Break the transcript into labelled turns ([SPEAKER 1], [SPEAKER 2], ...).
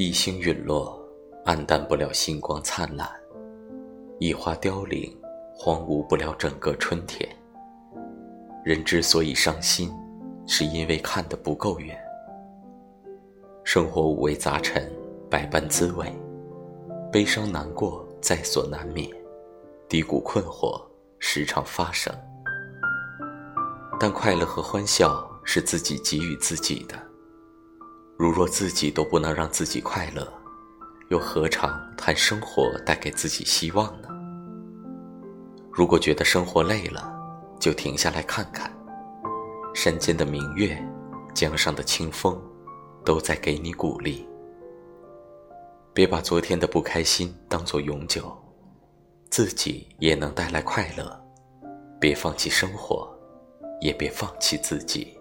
[SPEAKER 1] 一星陨落，黯淡不了星光灿烂；一花凋零，荒芜不了整个春天。人之所以伤心，是因为看得不够远。生活五味杂陈，百般滋味，悲伤难过在所难免，低谷困惑时常发生。但快乐和欢笑是自己给予自己的。如若自己都不能让自己快乐，又何尝谈生活带给自己希望呢？如果觉得生活累了，就停下来看看，山间的明月，江上的清风，都在给你鼓励。别把昨天的不开心当作永久，自己也能带来快乐。别放弃生活，也别放弃自己。